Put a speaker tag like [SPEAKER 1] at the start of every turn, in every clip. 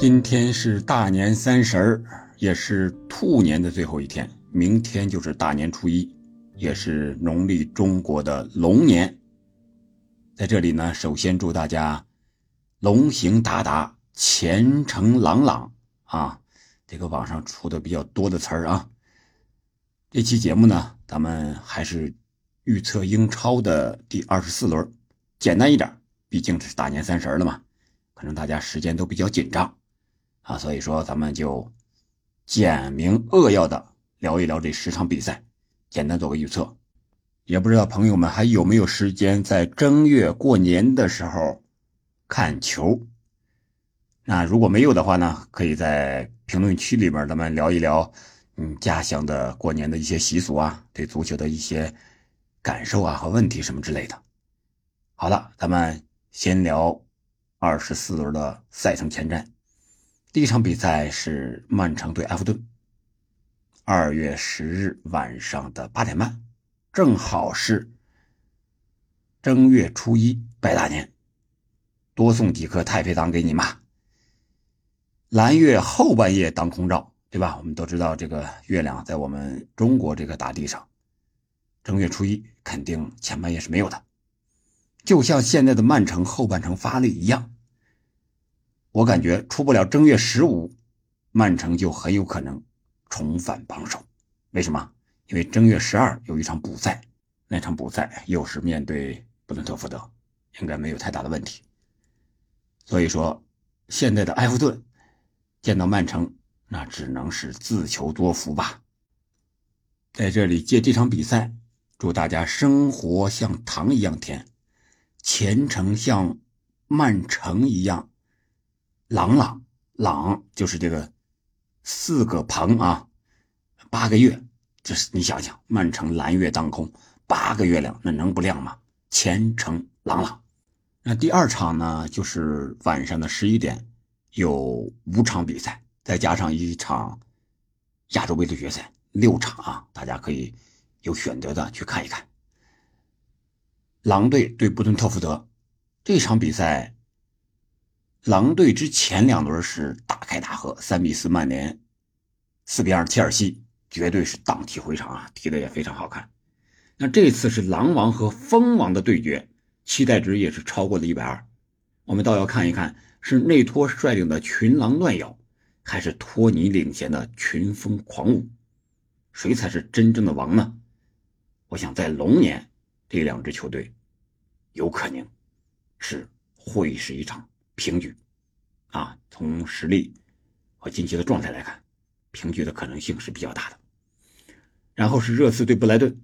[SPEAKER 1] 今天是大年三十儿，也是兔年的最后一天。明天就是大年初一，也是农历中国的龙年。在这里呢，首先祝大家龙行达达，前程朗朗啊！这个网上出的比较多的词儿啊。这期节目呢，咱们还是预测英超的第二十四轮，简单一点，毕竟是大年三十了嘛，可能大家时间都比较紧张啊，所以说咱们就简明扼要的聊一聊这十场比赛，简单做个预测。也不知道朋友们还有没有时间在正月过年的时候看球？那如果没有的话呢，可以在评论区里边咱们聊一聊。嗯，家乡的过年的一些习俗啊，对足球的一些感受啊和问题什么之类的。好了，咱们先聊二十四轮的赛程前瞻。第一场比赛是曼城对埃弗顿，二月十日晚上的八点半，正好是正月初一拜大年，多送几颗太妃糖给你嘛。蓝月后半夜当空照。对吧？我们都知道，这个月亮在我们中国这个大地上，正月初一肯定前半夜是没有的，就像现在的曼城后半程发力一样。我感觉出不了正月十五，曼城就很有可能重返榜首。为什么？因为正月十二有一场补赛，那场补赛又是面对布伦特福德，应该没有太大的问题。所以说，现在的埃弗顿见到曼城。那只能是自求多福吧。在这里借这场比赛，祝大家生活像糖一样甜，前程像曼城一样朗朗。朗就是这个四个棚啊，八个月，这是你想想，曼城蓝月当空，八个月亮，那能不亮吗？前程朗朗。那第二场呢，就是晚上的十一点，有五场比赛。再加上一场亚洲杯的决赛，六场啊，大家可以有选择的去看一看。狼队对布伦特福德这场比赛，狼队之前两轮是大开大合，三比四曼联，四比二切尔西，绝对是荡气回肠啊，踢的也非常好看。那这次是狼王和蜂王的对决，期待值也是超过了一百二。我们倒要看一看，是内托率领的群狼乱咬。还是托尼领衔的群蜂狂舞，谁才是真正的王呢？我想在龙年，这两支球队有可能是会是一场平局啊。从实力和近期的状态来看，平局的可能性是比较大的。然后是热刺对布莱顿，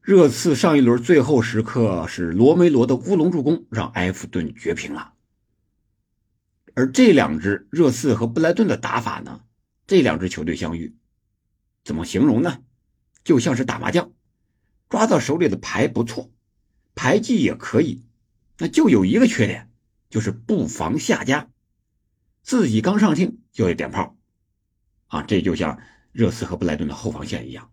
[SPEAKER 1] 热刺上一轮最后时刻是罗梅罗的乌龙助攻，让埃弗顿绝平了。而这两支热刺和布莱顿的打法呢？这两支球队相遇，怎么形容呢？就像是打麻将，抓到手里的牌不错，牌技也可以，那就有一个缺点，就是不防下家，自己刚上听就得点炮，啊，这就像热刺和布莱顿的后防线一样。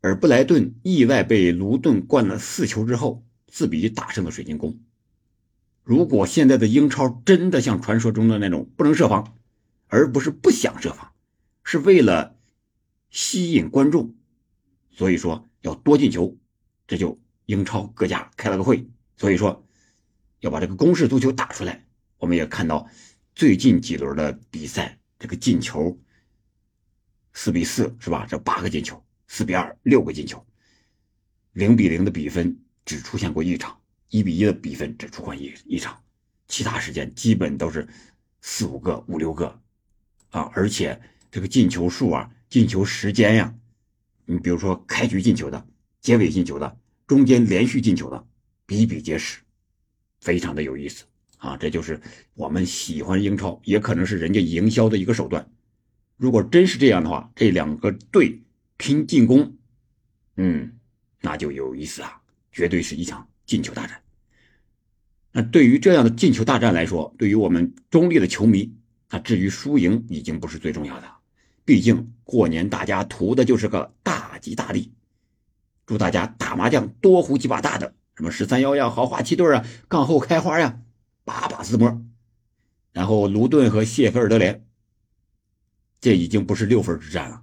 [SPEAKER 1] 而布莱顿意外被卢顿灌了四球之后，自比一打胜了水晶宫。如果现在的英超真的像传说中的那种不能设防，而不是不想设防，是为了吸引观众，所以说要多进球，这就英超各家开了个会，所以说要把这个攻势足球打出来。我们也看到最近几轮的比赛，这个进球四比四是吧？这八个进球，四比二六个进球，零比零的比分只出现过一场。一比一的比分只出现一一场，其他时间基本都是四五个、五六个，啊！而且这个进球数啊、进球时间呀，你比如说开局进球的、结尾进球的、中间连续进球的，比比皆是，非常的有意思啊！这就是我们喜欢英超，也可能是人家营销的一个手段。如果真是这样的话，这两个队拼进攻，嗯，那就有意思啊！绝对是一场。进球大战，那对于这样的进球大战来说，对于我们中立的球迷，那至于输赢已经不是最重要的。毕竟过年大家图的就是个大吉大利，祝大家打麻将多胡几把大的，什么十三幺呀、豪华七对啊、杠后开花呀，把把自摸。然后卢顿和谢菲尔德联，这已经不是六分之战了，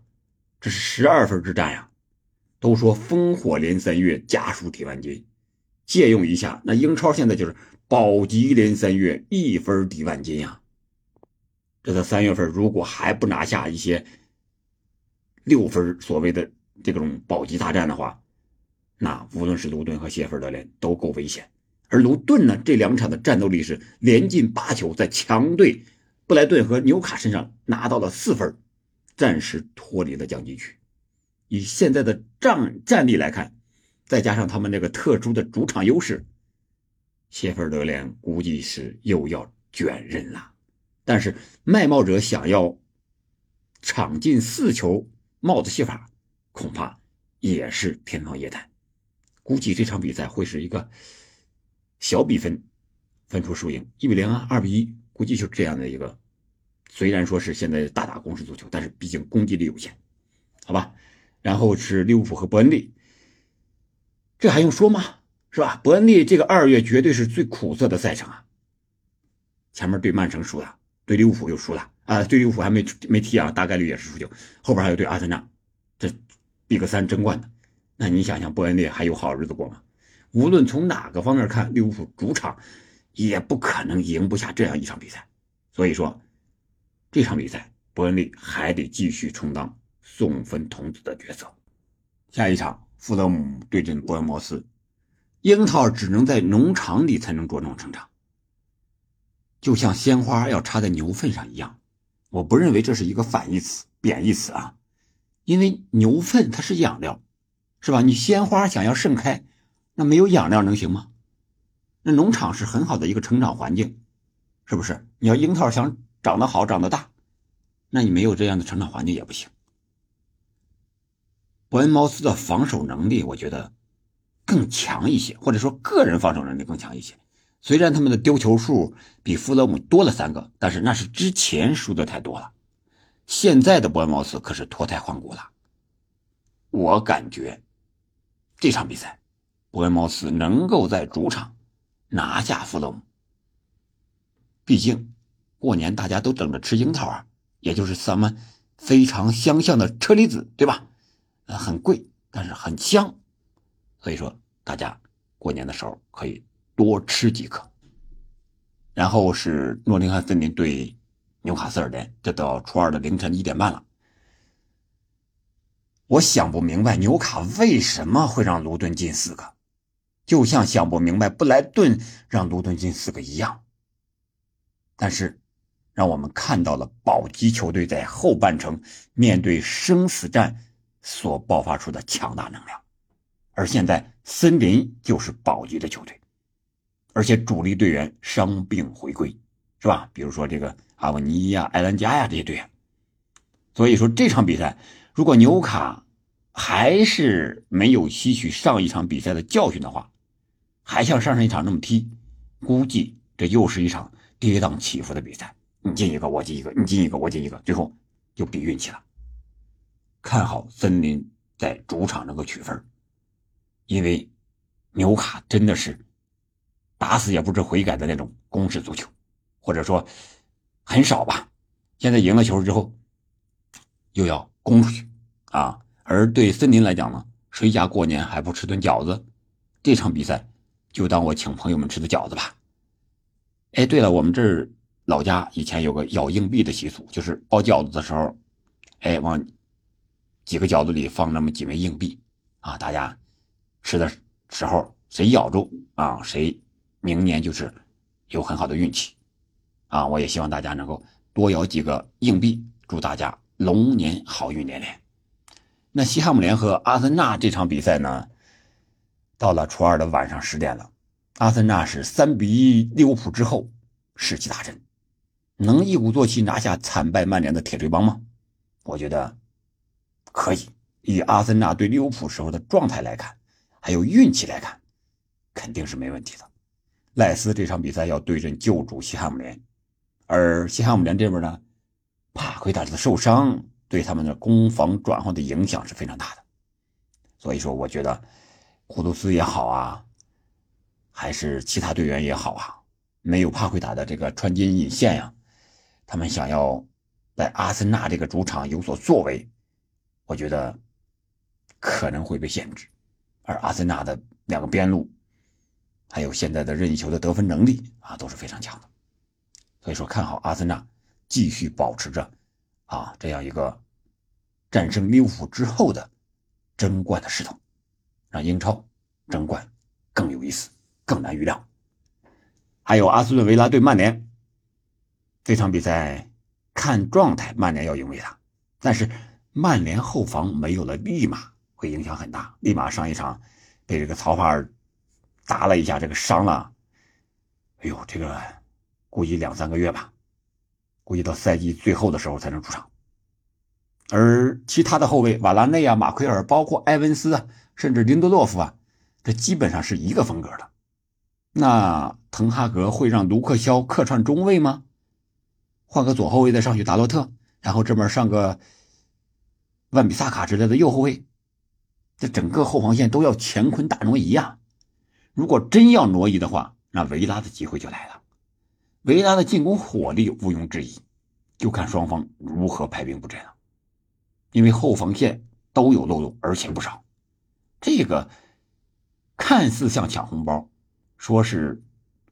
[SPEAKER 1] 这是十二分之战呀！都说烽火连三月，家书抵万金，借用一下，那英超现在就是保级连三月，一分抵万金呀！这在三月份如果还不拿下一些六分所谓的这种保级大战的话，那无论是卢顿和谢菲尔德联都够危险。而卢顿呢，这两场的战斗力是连进八球，在强队布莱顿和纽卡身上拿到了四分，暂时脱离了降级区。以现在的战战力来看，再加上他们那个特殊的主场优势，谢菲尔德联估计是又要卷人了。但是卖帽者想要场进四球帽子戏法，恐怕也是天方夜谭。估计这场比赛会是一个。小比分分出输赢，一比零啊，二比一，估计就这样的一个。虽然说是现在大打攻势足球，但是毕竟攻击力有限，好吧。然后是利物浦和伯恩利，这还用说吗？是吧？伯恩利这个二月绝对是最苦涩的赛程啊。前面对曼城输了，对利物浦又输了啊，对利物浦还没没踢啊，大概率也是输球。后边还有对阿森纳，这 Big 三争冠的，那你想想伯恩利还有好日子过吗？无论从哪个方面看，利物浦主场也不可能赢不下这样一场比赛。所以说，这场比赛伯恩利还得继续充当送分童子的角色。下一场，富勒姆对阵伯恩茅斯，樱桃只能在农场里才能茁壮成长，就像鲜花要插在牛粪上一样。我不认为这是一个反义词、贬义词啊，因为牛粪它是养料，是吧？你鲜花想要盛开。那没有养料能行吗？那农场是很好的一个成长环境，是不是？你要樱桃想长得好、长得大，那你没有这样的成长环境也不行。伯恩茅斯的防守能力，我觉得更强一些，或者说个人防守能力更强一些。虽然他们的丢球数比富勒姆多了三个，但是那是之前输的太多了。现在的伯恩茅斯可是脱胎换骨了。我感觉这场比赛。伯恩茅斯能够在主场拿下富勒姆，毕竟过年大家都等着吃樱桃啊，也就是咱们非常相像的车厘子，对吧？呃，很贵，但是很香，所以说大家过年的时候可以多吃几颗。然后是诺丁汉森林对纽卡斯尔联，这到初二的凌晨一点半了。我想不明白纽卡为什么会让卢顿进四个。就像想不明白布莱顿让卢顿进四个一样，但是让我们看到了保级球队在后半程面对生死战所爆发出的强大能量。而现在森林就是保级的球队，而且主力队员伤病回归，是吧？比如说这个阿文尼呀、埃兰加呀这些队员。所以说这场比赛，如果纽卡还是没有吸取上一场比赛的教训的话，还像上上一场那么踢，估计这又是一场跌宕起伏的比赛。你进一个，我进一个；你进一个，我进一个，最后就比运气了。看好森林在主场能够取分，因为纽卡真的是打死也不知悔改的那种攻势足球，或者说很少吧。现在赢了球之后，又要攻出去啊！而对森林来讲呢，谁家过年还不吃顿饺子？这场比赛。就当我请朋友们吃的饺子吧。哎，对了，我们这儿老家以前有个咬硬币的习俗，就是包饺子的时候，哎，往几个饺子里放那么几枚硬币啊，大家吃的时候谁咬住啊，谁明年就是有很好的运气啊。我也希望大家能够多咬几个硬币，祝大家龙年好运连连。那西汉姆联和阿森纳这场比赛呢？到了初二的晚上十点了，阿森纳是三比一利物浦之后士气大振，能一鼓作气拿下惨败曼联的铁锤帮吗？我觉得可以。以阿森纳对利物浦时候的状态来看，还有运气来看，肯定是没问题的。赖斯这场比赛要对阵旧主西汉姆联，而西汉姆联这边呢，帕奎塔的受伤对他们的攻防转换的影响是非常大的，所以说我觉得。库杜斯也好啊，还是其他队员也好啊，没有帕奎塔的这个穿金引线呀，他们想要在阿森纳这个主场有所作为，我觉得可能会被限制。而阿森纳的两个边路，还有现在的任意球的得分能力啊，都是非常强的。所以说，看好阿森纳继续保持着啊这样一个战胜利物浦之后的争冠的势头，让英超争冠更有意思、更难预料。还有阿斯顿维拉对曼联这场比赛，看状态，曼联要赢维拉，但是曼联后防没有了利马，会影响很大。利马上一场被这个曹法尔砸了一下，这个伤了，哎呦，这个估计两三个月吧，估计到赛季最后的时候才能出场。而其他的后卫瓦拉内啊、马奎尔，包括埃文斯啊，甚至林德洛夫啊，这基本上是一个风格的。那滕哈格会让卢克肖客串中卫吗？换个左后卫再上去达洛特，然后这边上个万比萨卡之类的右后卫，这整个后防线都要乾坤大挪移啊！如果真要挪移的话，那维拉的机会就来了。维拉的进攻火力毋庸置疑，就看双方如何排兵布阵了。因为后防线都有漏洞，而且不少。这个看似像抢红包。说是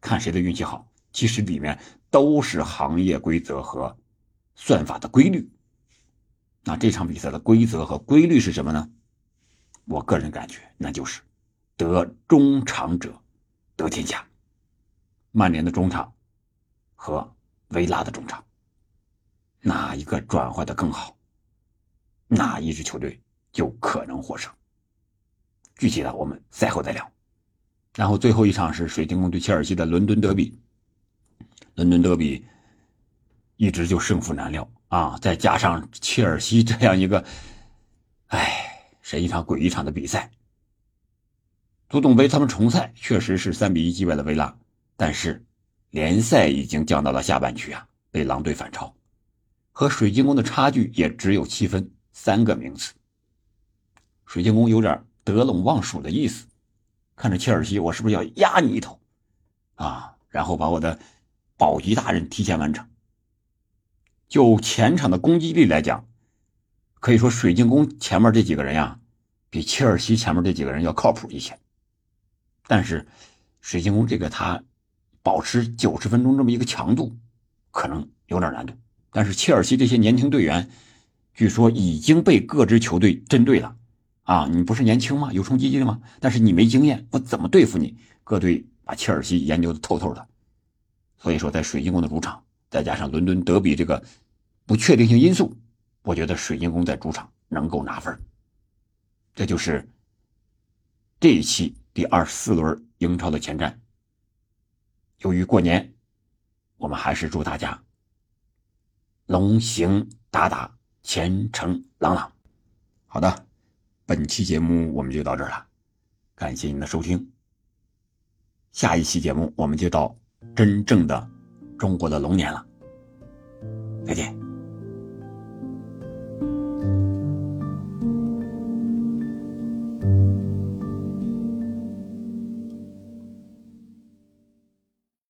[SPEAKER 1] 看谁的运气好，其实里面都是行业规则和算法的规律。那这场比赛的规则和规律是什么呢？我个人感觉，那就是得中场者得天下。曼联的中场和维拉的中场，哪一个转换的更好，哪一支球队就可能获胜。具体的，我们赛后再聊。然后最后一场是水晶宫对切尔西的伦敦德比，伦敦德比一直就胜负难料啊！再加上切尔西这样一个，哎，是一场鬼一场的比赛。足总杯他们重赛确实是三比一击败了维拉，但是联赛已经降到了下半区啊，被狼队反超，和水晶宫的差距也只有七分，三个名次。水晶宫有点得陇望蜀的意思。看着切尔西，我是不是要压你一头啊？然后把我的保级大任提前完成。就前场的攻击力来讲，可以说水晶宫前面这几个人呀，比切尔西前面这几个人要靠谱一些。但是水晶宫这个他保持九十分钟这么一个强度，可能有点难度。但是切尔西这些年轻队员，据说已经被各支球队针对了。啊，你不是年轻吗？有冲击力吗？但是你没经验，我怎么对付你？各队把切尔西研究的透透的，所以说在水晶宫的主场，再加上伦敦德比这个不确定性因素，我觉得水晶宫在主场能够拿分。这就是这一期第二十四轮英超的前瞻。由于过年，我们还是祝大家龙行达达，前程朗朗。好的。本期节目我们就到这儿了，感谢您的收听。下一期节目我们就到真正的中国的龙年了，再见。